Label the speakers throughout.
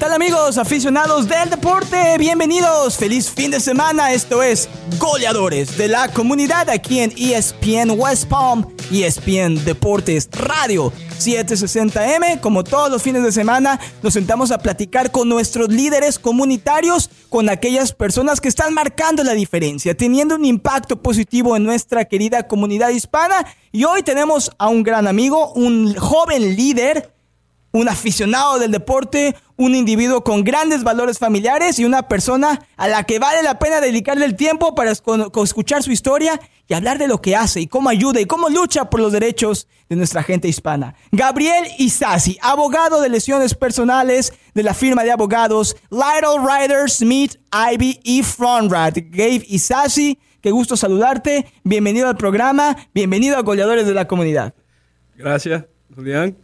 Speaker 1: tal amigos aficionados del deporte? Bienvenidos, feliz fin de semana. Esto es Goleadores de la Comunidad aquí en ESPN West Palm, ESPN Deportes Radio 760M. Como todos los fines de semana, nos sentamos a platicar con nuestros líderes comunitarios, con aquellas personas que están marcando la diferencia, teniendo un impacto positivo en nuestra querida comunidad hispana. Y hoy tenemos a un gran amigo, un joven líder un aficionado del deporte, un individuo con grandes valores familiares y una persona a la que vale la pena dedicarle el tiempo para escuchar su historia y hablar de lo que hace y cómo ayuda y cómo lucha por los derechos de nuestra gente hispana. Gabriel Isasi, abogado de lesiones personales de la firma de abogados Lytle Ryder Smith Ivy y Fronrad. Gabe Isasi, qué gusto saludarte. Bienvenido al programa, bienvenido a Goleadores de la Comunidad.
Speaker 2: Gracias, Julián.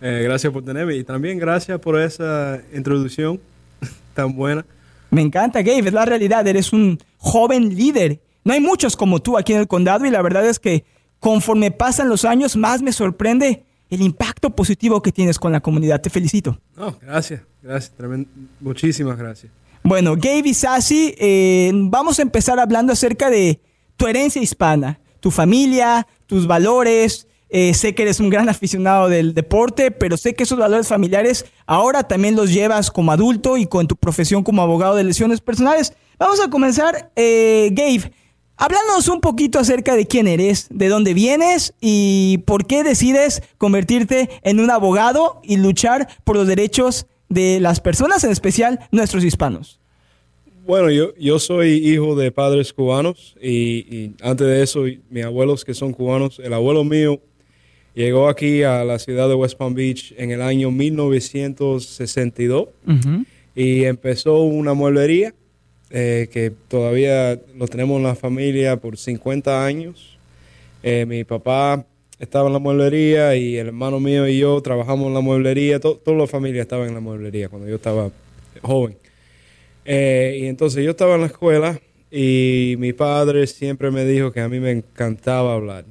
Speaker 2: Eh, gracias por tenerme y también gracias por esa introducción tan buena.
Speaker 1: Me encanta, Gabe, es la realidad, eres un joven líder. No hay muchos como tú aquí en el condado y la verdad es que conforme pasan los años más me sorprende el impacto positivo que tienes con la comunidad. Te felicito.
Speaker 2: gracias, gracias, muchísimas gracias.
Speaker 1: Bueno, Gabe y Sassy, eh, vamos a empezar hablando acerca de tu herencia hispana, tu familia, tus valores, eh, sé que eres un gran aficionado del deporte, pero sé que esos valores familiares ahora también los llevas como adulto y con tu profesión como abogado de lesiones personales. Vamos a comenzar, eh, Gabe. Háblanos un poquito acerca de quién eres, de dónde vienes y por qué decides convertirte en un abogado y luchar por los derechos de las personas, en especial nuestros hispanos.
Speaker 2: Bueno, yo, soy hijo de padres cubanos y, y antes de eso, mis abuelos que son cubanos, el abuelo mío Llegó aquí a la ciudad de West Palm Beach en el año 1962 y empezó una mueblería eh, que todavía lo tenemos en la familia por 50 años. Eh, mi papá estaba en la mueblería y el hermano mío y yo trabajamos en la mueblería. toda la familia estaba en la mueblería cuando yo estaba joven. Eh, y entonces yo estaba en la escuela y mi padre siempre me dijo que a mí me encantaba hablar,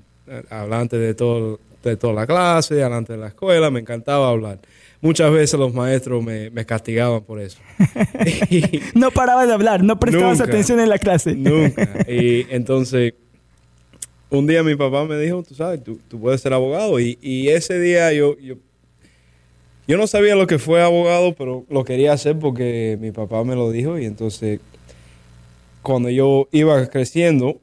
Speaker 2: hablante de todo de toda la clase, delante de la escuela, me encantaba hablar. Muchas veces los maestros me, castigaban por eso.
Speaker 1: no parabas de hablar, no prestabas atención en la clase.
Speaker 2: nunca. Y entonces, un día mi papá me dijo, tú sabes, tú, puedes ser abogado. Y, ese día yo, yo, yo no sabía lo que fue abogado, pero lo quería hacer porque mi papá me lo dijo. Y entonces, cuando yo iba creciendo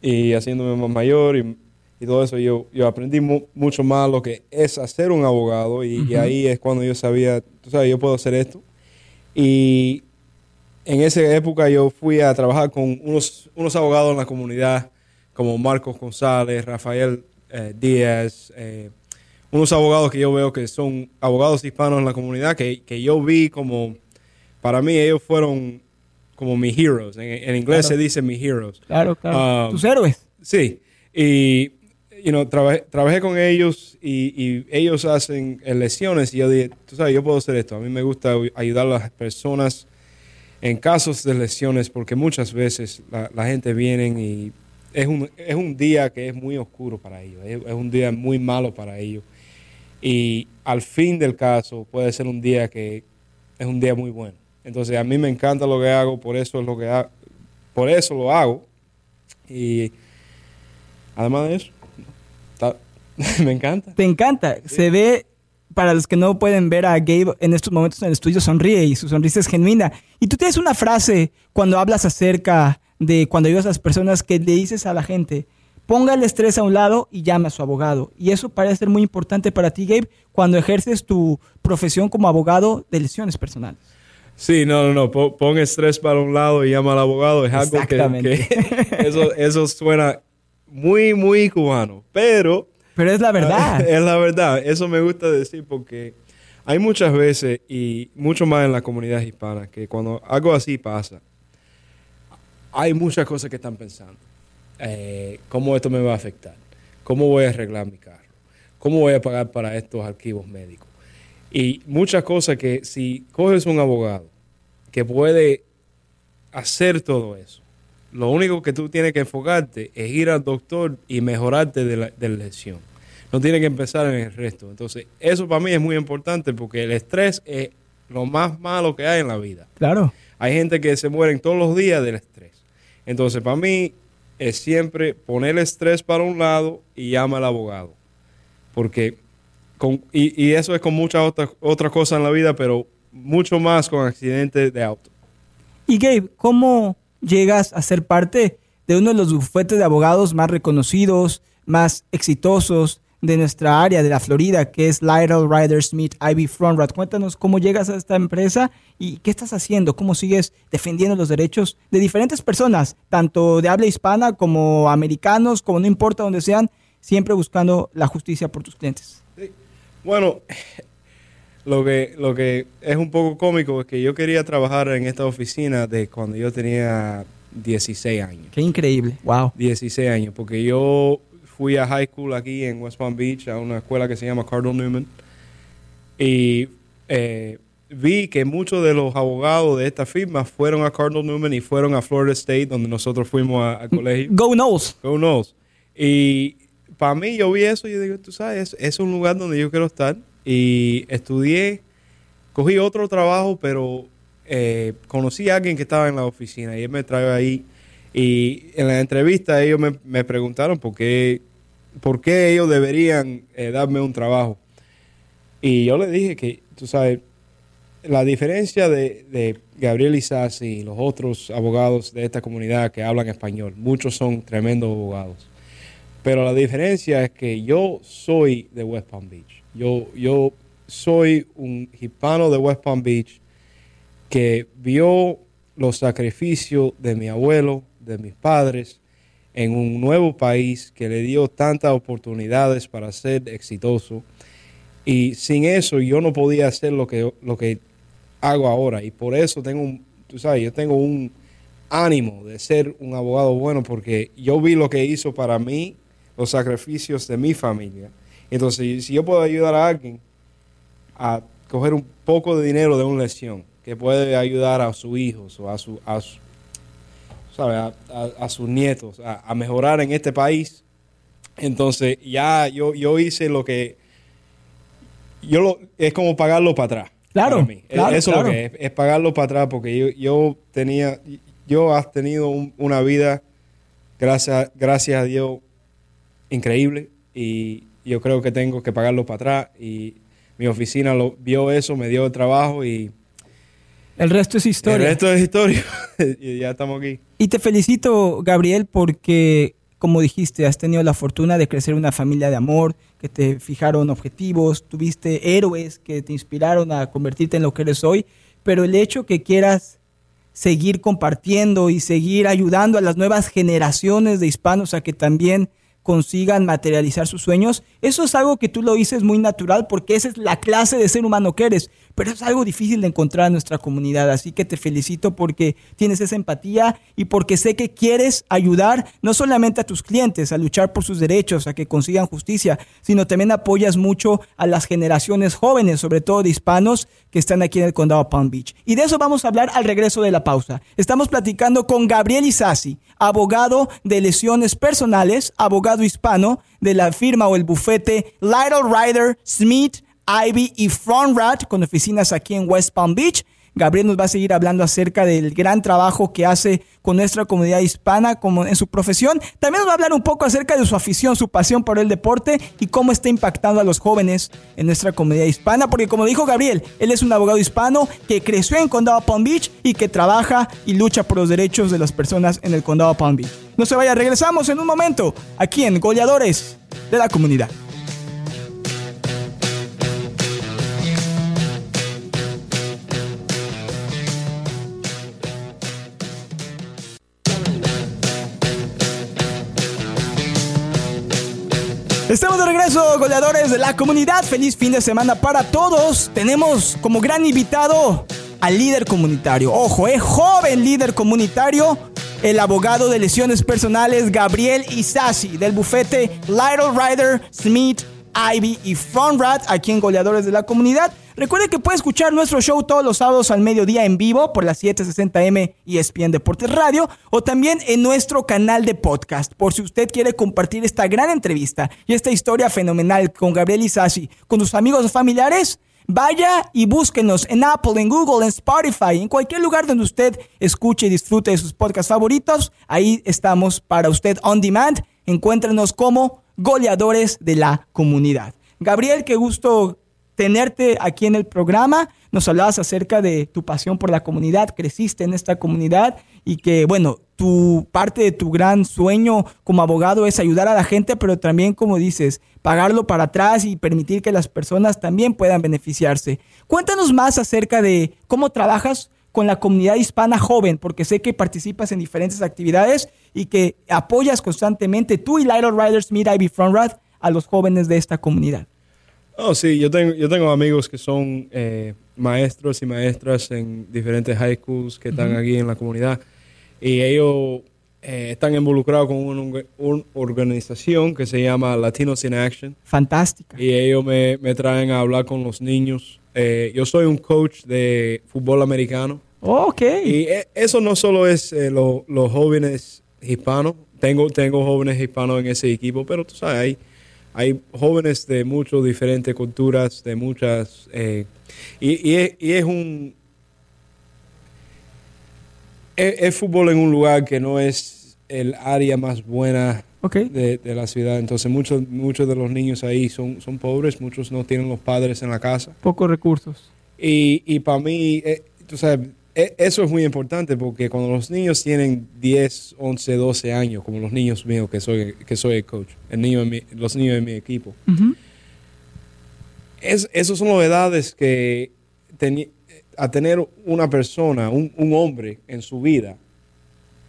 Speaker 2: y haciéndome más mayor y y todo eso, yo, yo aprendí mucho más lo que es hacer un abogado y, ahí es cuando yo sabía, tú sabes, yo puedo hacer esto. Y en esa época yo fui a trabajar con unos, unos abogados en la comunidad, como Marcos González, Rafael eh, Díaz, eh, unos abogados que yo veo que son abogados hispanos en la comunidad, que, que yo vi como, para mí ellos fueron como mis heroes. En, inglés se dice mis heroes.
Speaker 1: Claro, claro. Um, Tus héroes.
Speaker 2: Sí. Y you know, trabajé, con ellos y, ellos hacen lesiones y yo dije, tú sabes, yo puedo hacer esto. A mí me gusta ayudar a las personas en casos de lesiones porque muchas veces la, gente viene y es un, es un día que es muy oscuro para ellos, es, un día muy malo para ellos. Y al fin del caso puede ser un día que es un día muy bueno. Entonces a mí me encanta lo que hago, por eso es lo que por eso lo hago. Y además de eso, me encanta.
Speaker 1: Te encanta. Se ve, para los que no pueden ver a Gabe en estos momentos en el estudio, sonríe y su sonrisa es genuina. Y tú tienes una frase cuando hablas acerca de cuando ayudas a las personas que le dices a la gente, ponga el estrés a un lado y llame a su abogado. Y eso parece ser muy importante para ti, Gabe, cuando ejerces tu profesión como abogado de lesiones personales.
Speaker 2: Sí, no, no, no. Pon estrés para un lado y llama al abogado. Es algo que, eso, eso suena muy, muy cubano. Pero
Speaker 1: pero es la verdad.
Speaker 2: es la verdad. Eso me gusta decir porque hay muchas veces, y mucho más en la comunidad hispana, que cuando algo así pasa, hay muchas cosas que están pensando. Eh, ¿Cómo esto me va a afectar? ¿Cómo voy a arreglar mi carro? ¿Cómo voy a pagar para estos archivos médicos? Y muchas cosas que si coges un abogado que puede hacer todo eso, lo único que tú tienes que enfocarte es ir al doctor y mejorarte de la, de la lesión no tiene que empezar en el resto. Entonces, eso para mí es muy importante porque el estrés es lo más malo que hay en la vida.
Speaker 1: Claro.
Speaker 2: Hay gente que se mueren todos los días del estrés. Entonces, para mí es siempre poner el estrés para un lado y llama al abogado. Porque, con, y, y eso es con muchas otras otras cosas en la vida, pero mucho más con accidentes de auto.
Speaker 1: Y Gabe, ¿cómo llegas a ser parte de uno de los bufetes de abogados más reconocidos, más exitosos de nuestra área de la Florida, que es Lytle Ryder Smith Ivy Frontrat? Cuéntanos cómo llegas a esta empresa y qué estás haciendo, cómo sigues defendiendo los derechos de diferentes personas, tanto de habla hispana como americanos, como no importa donde sean, siempre buscando la justicia por tus clientes.
Speaker 2: Sí. Bueno, lo que, lo que es un poco cómico es que yo quería trabajar en esta oficina de cuando yo tenía 16 años.
Speaker 1: Qué increíble, wow.
Speaker 2: 16 años, porque yo fui a high school aquí en West Palm Beach, a una escuela que se llama Cardinal Newman, y eh, vi que muchos de los abogados de esta firma fueron a Cardinal Newman y fueron a Florida State, donde nosotros fuimos a- al colegio.
Speaker 1: Go Knowles.
Speaker 2: Who knows? Y para mí yo vi eso y yo digo, tú sabes, es, es un lugar donde yo quiero estar. Y estudié, cogí otro trabajo, pero eh, conocí a alguien que estaba en la oficina y él me trajo ahí. Y en la entrevista ellos me, me preguntaron por qué, por qué ellos deberían eh, darme un trabajo. Y yo le dije que, tú sabes, la diferencia de, de Gabriel Isasi y los otros abogados de esta comunidad que hablan español, muchos son tremendos abogados. Pero la diferencia es que yo soy de West Palm Beach. Yo, yo soy un hispano de West Palm Beach que vio los sacrificios de mi abuelo, de mis padres, en un nuevo país que le dio tantas oportunidades para ser exitoso. Y sin eso yo no podía hacer lo que, lo que hago ahora. Y por eso tengo un, tú sabes, yo tengo un ánimo de ser un abogado bueno porque yo vi lo que hizo para mí, los sacrificios de mi familia. Entonces, si yo puedo ayudar a alguien a coger un poco de dinero de una lesión, que puede ayudar a sus hijos o a, su, a, su- ¿sabe? a, a- a sus nietos a, a mejorar en este país, entonces ya yo, yo hice lo que yo lo, es como pagarlo para atrás.
Speaker 1: Claro,
Speaker 2: para mí.
Speaker 1: claro,
Speaker 2: Eso
Speaker 1: claro.
Speaker 2: es lo que es, es pagarlo para atrás porque yo, yo tenía, yo has tenido un- una vida, gracias, gracias a Dios, increíble y yo creo que tengo que pagarlo para atrás y mi oficina lo vio eso, me dio el trabajo y
Speaker 1: El resto es historia.
Speaker 2: el resto es historia y ya estamos aquí.
Speaker 1: Y te felicito, Gabriel, porque, como dijiste, has tenido la fortuna de crecer una familia de amor, que te fijaron objetivos, tuviste héroes que te inspiraron a convertirte en lo que eres hoy, pero el hecho que quieras seguir compartiendo y seguir ayudando a las nuevas generaciones de hispanos a que también consigan materializar sus sueños, eso es algo que tú lo dices muy natural porque esa es la clase de ser humano que eres, pero es algo difícil de encontrar en nuestra comunidad, así que te felicito porque tienes esa empatía y porque sé que quieres ayudar no solamente a tus clientes a luchar por sus derechos, a que consigan justicia, sino también apoyas mucho a las generaciones jóvenes, sobre todo de hispanos que están aquí en el condado Palm Beach. Y de eso vamos a hablar al regreso de la pausa. Estamos platicando con Gabriel Isasi, abogado de lesiones personales, abogado hispano de la firma o el bufete Lytle Ryder, Smith, Ivy y Frontrat con oficinas aquí en West Palm Beach. Gabriel nos va a seguir hablando acerca del gran trabajo que hace con nuestra comunidad hispana como en su profesión. También nos va a hablar un poco acerca de su afición, su pasión por el deporte y cómo está impactando a los jóvenes en nuestra comunidad hispana. Porque como dijo Gabriel, él es un abogado hispano que creció en Condado Palm Beach y que trabaja y lucha por los derechos de las personas en el Condado Palm Beach. No se vaya, regresamos en un momento aquí en Goleadores de la Comunidad. Estamos de regreso, goleadores de la comunidad. Feliz fin de semana para todos. Tenemos como gran invitado al líder comunitario. Ojo, es joven líder comunitario. El abogado de lesiones personales Gabriel Isasi del bufete Lytle Ryder, Smith, Ivy y Frontrat aquí en Goleadores de la Comunidad. Recuerde que puede escuchar nuestro show todos los sábados al mediodía en vivo por las 760M y ESPN Deportes Radio o también en nuestro canal de podcast. Por si usted quiere compartir esta gran entrevista y esta historia fenomenal con Gabriel Isasi con sus amigos o familiares, vaya y búsquenos en Apple, en Google, en Spotify, en cualquier lugar donde usted escuche y disfrute de sus podcasts favoritos. Ahí estamos para usted on demand. Encuéntrenos como goleadores de la comunidad. Gabriel, qué gusto tenerte aquí en el programa. Nos hablabas acerca de tu pasión por la comunidad, creciste en esta comunidad y que, bueno, tu parte de tu gran sueño como abogado es ayudar a la gente, pero también, como dices, pagarlo para atrás y permitir que las personas también puedan beneficiarse. Cuéntanos más acerca de cómo trabajas con la comunidad hispana joven, porque sé que participas en diferentes actividades y que apoyas constantemente tú y Little Riders Meet Ivy Frontrad a los jóvenes de esta comunidad.
Speaker 2: Oh, sí, yo tengo, yo tengo amigos que son eh, maestros y maestras en diferentes high schools que están aquí en la comunidad y ellos eh, están involucrados con una, organización que se llama Latinos in Action.
Speaker 1: Fantástica.
Speaker 2: Y ellos me, me traen a hablar con los niños. Eh, yo soy un coach de fútbol americano.
Speaker 1: ok.
Speaker 2: Y eso no solo es los jóvenes hispanos. Tengo, tengo jóvenes hispanos en ese equipo, pero tú sabes, hay hay jóvenes de muchas diferentes culturas, de muchas... Eh, y, es, un... Es, fútbol en un lugar que no es el área más buena de, la ciudad. Entonces muchos, muchos de los niños ahí son, son pobres, muchos no tienen los padres en la casa.
Speaker 1: Pocos recursos.
Speaker 2: Y, y para mí, eh, tú sabes, eso es muy importante porque cuando los niños tienen 10, 11, 12 años, como los niños míos que soy, que soy el coach, el niño los niños de mi equipo, es, esas son las edades que a tener una persona, un, hombre en su vida,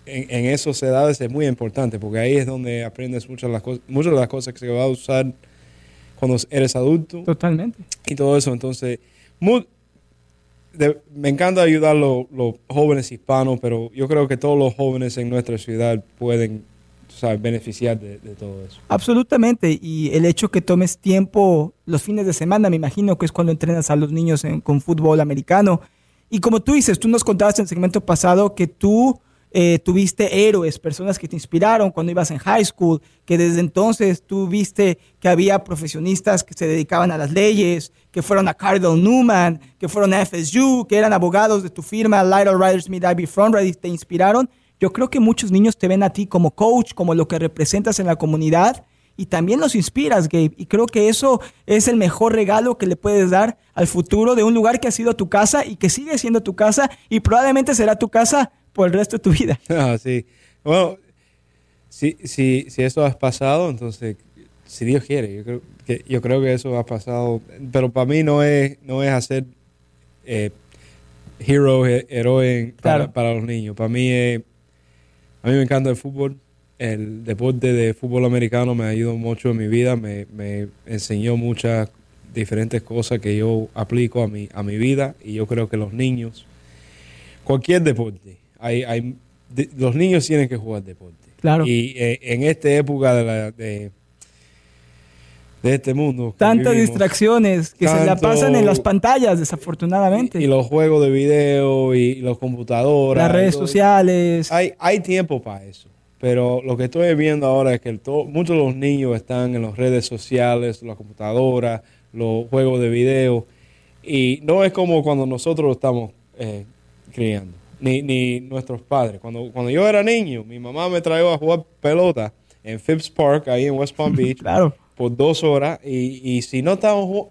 Speaker 2: en, esas edades es muy importante porque ahí es donde aprendes muchas de las, cosas, muchas de las cosas que se va a usar cuando eres adulto.
Speaker 1: Totalmente.
Speaker 2: Y todo eso. Entonces, muy, me encanta ayudar a los, jóvenes hispanos, pero yo creo que todos los jóvenes en nuestra ciudad pueden beneficiar de, todo eso.
Speaker 1: Absolutamente, y el hecho que tomes tiempo los fines de semana, me imagino que es cuando entrenas a los niños con fútbol americano. Y como tú dices, tú nos contabas en el segmento pasado que tú eh, tuviste héroes, personas que te inspiraron cuando ibas en high school, que desde entonces tú viste que había profesionistas que se dedicaban a las leyes, que fueron a Cardinal Newman, que fueron a FSU, que eran abogados de tu firma, Little Riders Smith Ivy y te inspiraron. Yo creo que muchos niños te ven a ti como coach, como lo que representas en la comunidad y también los inspiras, Gabe. Y creo que eso es el mejor regalo que le puedes dar al futuro de un lugar que ha sido tu casa y que sigue siendo tu casa y probablemente será tu casa por el resto de tu vida.
Speaker 2: Ah, sí. Bueno, si, si, si eso ha pasado, entonces, si Dios quiere, yo creo que, yo creo que eso ha pasado. Pero para mí no es, no es hacer eh, hero, héroe para, para, los niños. Para mí, a mí me encanta el fútbol. El deporte de fútbol americano me ha ayudado mucho en mi vida. Me, me enseñó muchas diferentes cosas que yo aplico a mi, a mi vida. Y yo creo que los niños, cualquier deporte, hay, hay los niños tienen que jugar deporte.
Speaker 1: Claro.
Speaker 2: Y eh, en esta época de, la, de, este mundo.
Speaker 1: Tantas distracciones que se la pasan en las pantallas, desafortunadamente.
Speaker 2: Y, los juegos de video y, los computadoras.
Speaker 1: Las redes sociales.
Speaker 2: Hay, hay tiempo para eso. Pero lo que estoy viendo ahora es que muchos de los niños están en las redes sociales, la computadora, los juegos de video. Y no es como cuando nosotros estamos eh, criando ni, ni nuestros padres. Cuando, cuando yo era niño, mi mamá me trajo a jugar pelota en Phipps Park, ahí en West Palm Beach,
Speaker 1: claro.
Speaker 2: por dos horas. Y, y si no estábamos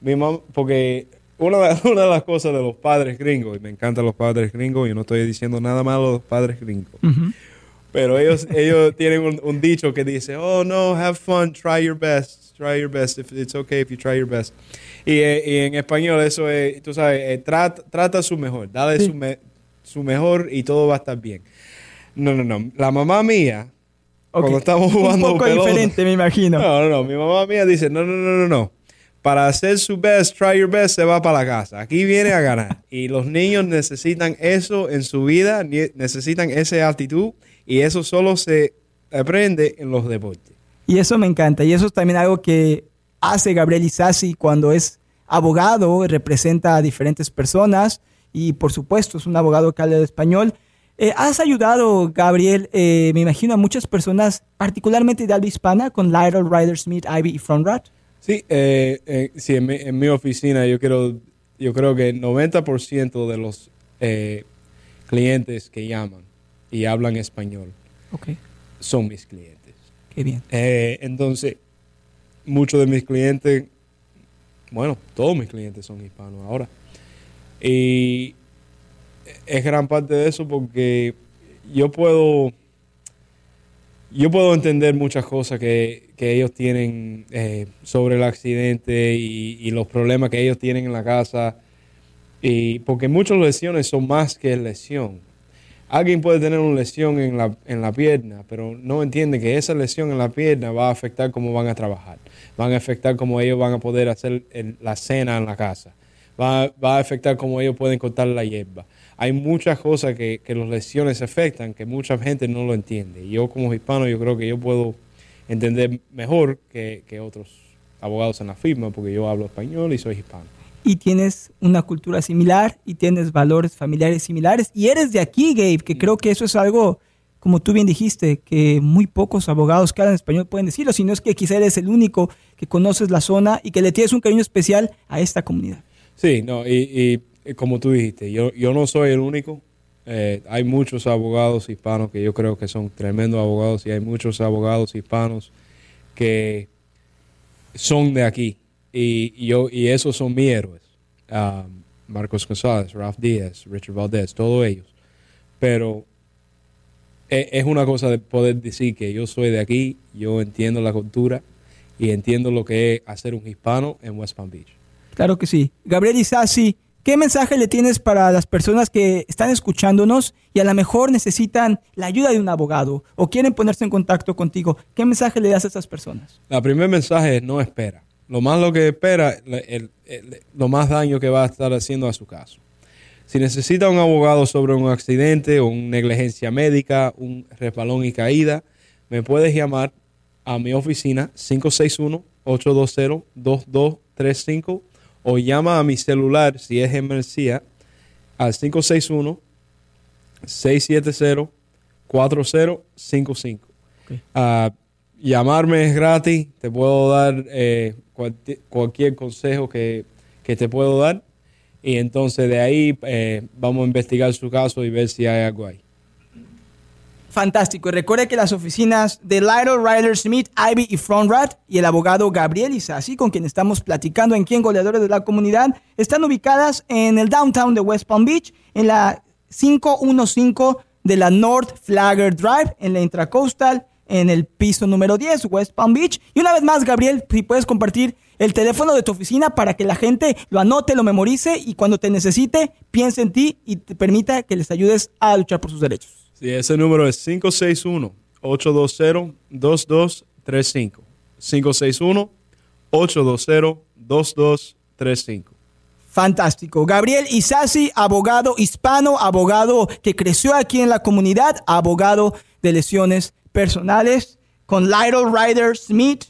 Speaker 2: mi mamá, porque una de, una de las cosas de los padres gringos, y me encantan los padres gringos, y no estoy diciendo nada malo de los padres gringos. Pero ellos, ellos tienen un, dicho que dice, oh no, have fun, try your best, try your best, if it's okay if you try your best. Y, eh, y en español eso es, tú sabes, eh, trata, trata su mejor, dale su, me, su mejor y todo va a estar bien. No, no, no. La mamá mía, cuando estamos jugando.
Speaker 1: Un poco diferente, me imagino.
Speaker 2: No, no, no. Mi mamá mía dice: no, no, no, no, no. Para hacer su best, try your best, se va para la casa. Aquí viene a ganar. y los niños necesitan eso en su vida, necesitan esa actitud y eso solo se aprende en los deportes.
Speaker 1: Y eso me encanta. Y eso es también algo que hace Gabriel Isasi cuando es abogado, representa a diferentes personas y por supuesto es un abogado que habla de español. Eh, has ayudado, Gabriel, eh, me imagino, a muchas personas, particularmente de habla hispana, con Little Rider Smith, Ivy y Front
Speaker 2: Sí, eh, eh, sí en, mi, en mi oficina yo quiero, yo creo que el 90% de los eh, clientes que llaman y hablan español
Speaker 1: Ok,
Speaker 2: son mis clientes.
Speaker 1: qué bien.
Speaker 2: Eh, entonces, muchos de mis clientes, bueno, todos mis clientes son hispanos ahora. Y es gran parte de eso porque yo puedo, yo puedo entender muchas cosas que, que ellos tienen eh, sobre el accidente y, los problemas que ellos tienen en la casa. Y porque muchas lesiones son más que lesión. Alguien puede tener una lesión en la, en la pierna, pero no entiende que esa lesión en la pierna va a afectar cómo van a trabajar, van a afectar cómo ellos van a poder hacer la cena en la casa, va, va a afectar cómo ellos pueden cortar la hierba. Hay muchas cosas que, que las lesiones afectan que mucha gente no lo entiende. Yo como hispano yo creo que yo puedo entender mejor que, que otros abogados en la firma porque yo hablo español y soy hispano.
Speaker 1: Y tienes una cultura similar y tienes valores familiares similares. Y eres de aquí, Gabe, que creo que eso es algo, como tú bien dijiste, que muy pocos abogados que hablan español pueden decirlo, sino es que quizá eres el único que conoces la zona y que le tienes un cariño especial a esta comunidad.
Speaker 2: Sí, no, y, y como tú dijiste, yo, yo no soy el único. Eh, hay muchos abogados hispanos que yo creo que son tremendos abogados y hay muchos abogados hispanos que son de aquí. Y, yo, y esos son mis héroes. Um, Marcos González, Ralph Díaz, Richard Valdez, todos ellos. Pero e- es una cosa de poder decir que yo soy de aquí, yo entiendo la cultura y entiendo lo que es hacer un hispano en West Palm Beach.
Speaker 1: Claro que sí. Gabriel Isasi, ¿qué mensaje le tienes para las personas que están escuchándonos y a lo mejor necesitan la ayuda de un abogado o quieren ponerse en contacto contigo? ¿Qué mensaje le das a esas personas?
Speaker 2: El primer mensaje es no espera. Lo más lo que espera, lo más daño que va a estar haciendo a su caso. Si necesita un abogado sobre un accidente o una negligencia médica, un resbalón y caída, me puedes llamar a mi oficina 561-820-2235 o llama a mi celular si es emergencia al 561-670-4055. Ah, llamarme es gratis, te puedo dar eh, cualquier consejo que, que te puedo dar y entonces de ahí eh, vamos a investigar su caso y ver si hay algo ahí.
Speaker 1: Fantástico. Y recuerde que las oficinas de Lytle, Ryder Smith, Ivy y Frontrat y el abogado Gabriel Isasi, con quien estamos platicando en Quien Goleadores de la Comunidad, están ubicadas en el downtown de West Palm Beach, en la 515 de la North Flagger Drive, en la Intracoastal, en el piso número 10, West Palm Beach. Y una vez más, Gabriel, si puedes compartir el teléfono de tu oficina para que la gente lo anote, lo memorice y cuando te necesite, piense en ti y te permita que les ayudes a luchar por sus derechos.
Speaker 2: Sí, ese número es 561-820-2235. 561-820-2235.
Speaker 1: Fantástico. Gabriel Isasi, abogado hispano, abogado que creció aquí en la comunidad, abogado de lesiones personales, con Lytle Ryder Smith,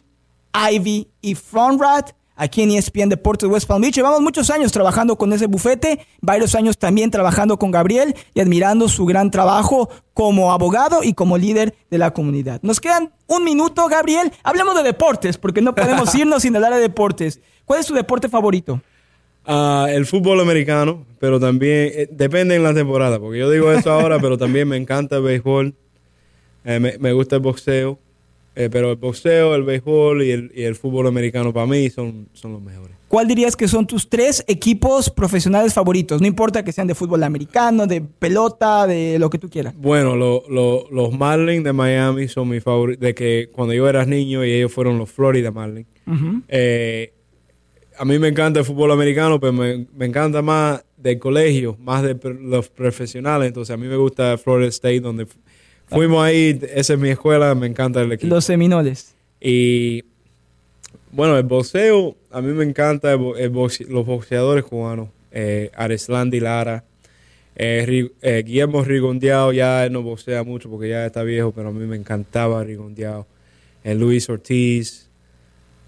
Speaker 1: Ivy y Frontrat, aquí en ESPN Deportes West Palm Beach. Llevamos muchos años trabajando con ese bufete, varios años también trabajando con Gabriel y admirando su gran trabajo como abogado y como líder de la comunidad. Nos quedan un minuto, Gabriel. Hablemos de deportes, porque no podemos irnos sin hablar de deportes. ¿Cuál es tu deporte favorito?
Speaker 2: Ah, el fútbol americano, pero también eh, depende en la temporada, porque yo digo eso ahora, pero también me encanta el béisbol, eh, me, me gusta el boxeo, eh, pero el boxeo, el béisbol y el, y el fútbol americano para mí son, son los mejores.
Speaker 1: ¿Cuál dirías que son tus tres equipos profesionales favoritos? No importa que sean de fútbol americano, de pelota, de lo que tú quieras.
Speaker 2: Bueno, lo- lo- los Marlins de Miami son mis favoritos, de que cuando yo era niño y ellos fueron los Florida Marlins. Eh, a mí me encanta el fútbol americano, pero me, me encanta más del colegio, más de los profesionales. Entonces, a mí me gusta Florida State, donde fuimos ahí. Esa es mi escuela, me encanta el equipo.
Speaker 1: Los Seminoles.
Speaker 2: Y bueno, el boxeo, a mí me encanta el el boxe- los boxeadores cubanos. Eh, Areslandi Lara, eh, eh, Guillermo Rigondeado, ya él no boxea mucho porque ya está viejo, pero a mí me encantaba Rigondeado. Eh, Luis Ortiz.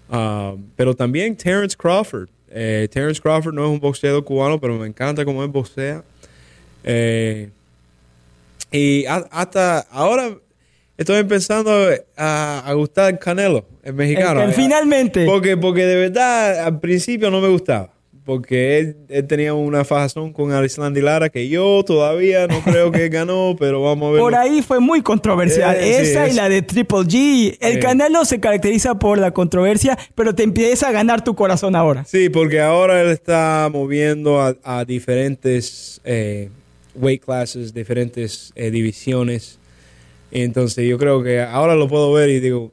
Speaker 2: Um, pero también Terence Crawford. Terence Crawford no es un boxeador cubano, pero me encanta cómo él boxea. Eh, y hasta ahora, estoy empezando a, a gustar Canelo, el mexicano.
Speaker 1: El- el- finalmente.
Speaker 2: Porque, porque de verdad al principio no me gustaba. Porque él, él tenía una fajazón con Arislandy Lara que yo todavía no creo que ganó, pero vamos a ver.
Speaker 1: Por ahí fue muy controversial.
Speaker 2: Eh, sí,
Speaker 1: Esa y
Speaker 2: es-
Speaker 1: la de Triple G. El. Canelo se caracteriza por la controversia, pero te empieza a ganar tu corazón ahora.
Speaker 2: Sí, porque ahora él está moviendo a, a diferentes eh, weight classes, diferentes eh, divisiones. Entonces yo creo que ahora lo puedo ver y digo,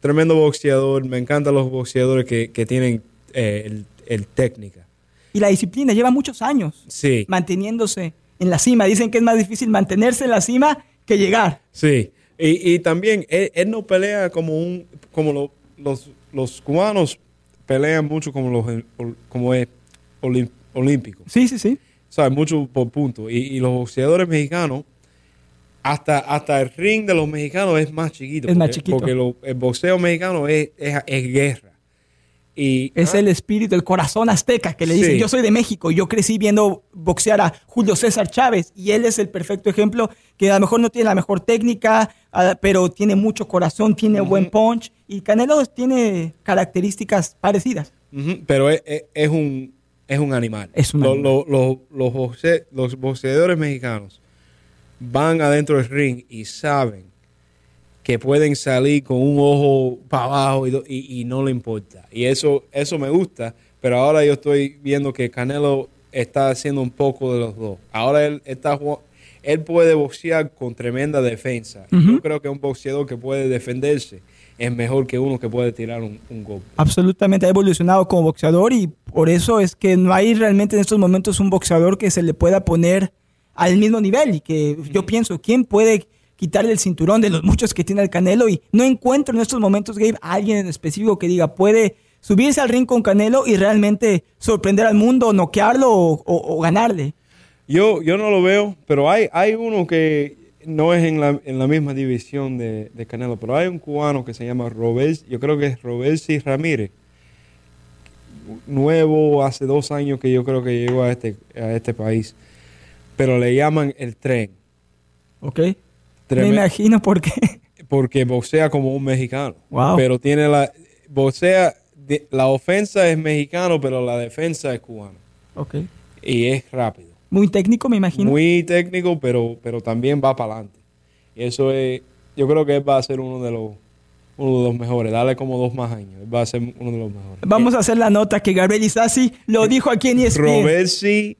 Speaker 2: tremendo boxeador. Me encantan los boxeadores que, que tienen eh, el, el técnica.
Speaker 1: Y la disciplina lleva muchos años
Speaker 2: Sí,
Speaker 1: manteniéndose en la cima. Dicen que es más difícil mantenerse en la cima que llegar.
Speaker 2: sí. Y, y también él, él no pelea como un como lo- los, los cubanos pelean mucho como los como es olímpicos.
Speaker 1: Sí, sí, sí.
Speaker 2: ¿Sabes? Mucho por punto. Y, y los boxeadores mexicanos, hasta, hasta el ring de los mexicanos es más chiquito.
Speaker 1: Es más chiquito.
Speaker 2: Porque lo- el boxeo mexicano es, es, es guerra. Y,
Speaker 1: Es
Speaker 2: ah,
Speaker 1: el espíritu, el corazón azteca que le dicen,
Speaker 2: Sí.
Speaker 1: yo soy de México, yo crecí viendo boxear a Julio César Chávez y él es el perfecto ejemplo que a lo mejor no tiene la mejor técnica, ah, pero tiene mucho corazón, tiene buen punch y Canelo tiene características parecidas.
Speaker 2: pero es, es- es un, es un animal.
Speaker 1: Es un
Speaker 2: Lo-
Speaker 1: animal.
Speaker 2: lo- lo- los, boxe- los boxeadores mexicanos van adentro del ring y saben que pueden salir con un ojo para abajo y, y- y no le importa. Y eso, eso me gusta, pero ahora yo estoy viendo que Canelo está haciendo un poco de los dos. Ahora él está jugando- él puede boxear con tremenda defensa. Yo creo que un boxeador que puede defenderse es mejor que uno que puede tirar un, un golpe.
Speaker 1: Absolutamente ha evolucionado como boxeador y por eso es que no hay realmente en estos momentos un boxeador que se le pueda poner al mismo nivel y que yo pienso, ¿quién puede quitarle el cinturón de los muchos que tiene el Canelo? Y no encuentro en estos momentos, Gabe, a alguien en específico que diga, puede subirse al ring con Canelo y realmente sorprender al mundo, noquearlo o, o- o ganarle.
Speaker 2: Yo, yo no lo veo, pero hay, hay uno que no es en la, en la misma división de, de Canelo, pero hay un cubano que se llama Robes, yo creo que es Robesi Ramírez, nuevo hace dos años que yo creo que llegó a este, a este país, pero le llaman el tren,
Speaker 1: ¿Ok? Me
Speaker 2: Tremendo.
Speaker 1: imagino por qué.
Speaker 2: porque boxea como un mexicano,
Speaker 1: Wow.
Speaker 2: pero tiene la, boxea, de- la ofensa es mexicano, pero la defensa es cubana,
Speaker 1: Ok.
Speaker 2: y es rápido.
Speaker 1: Muy técnico, me imagino.
Speaker 2: muy técnico, pero, pero también va para adelante. Y eso es, yo creo que él va a ser uno de los uno de los mejores. Dale como dos más años. Va a ser uno de los mejores.
Speaker 1: Vamos a hacer la nota que Gabriel Isasi lo dijo aquí en ESPN.
Speaker 2: Robersi,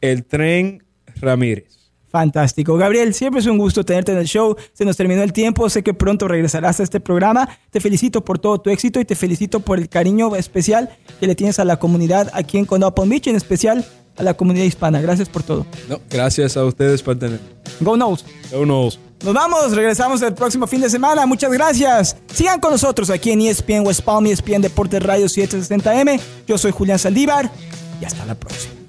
Speaker 2: el tren Ramírez.
Speaker 1: Fantástico. Gabriel, siempre es un gusto tenerte en el show. Se nos terminó el tiempo. Sé que pronto regresarás a este programa. Te felicito por todo tu éxito y te felicito por el cariño especial que le tienes a la comunidad aquí en Palm Beach, en especial a la comunidad hispana. Gracias por todo.
Speaker 2: No, gracias a ustedes por tener.
Speaker 1: Go Nose.
Speaker 2: Who knows?
Speaker 1: Nos vamos, regresamos el próximo fin de semana. Muchas gracias. Sigan con nosotros aquí en ESPN West Palm, ESPN Deportes Radio 760M. Yo soy Julián Saldívar y hasta la próxima.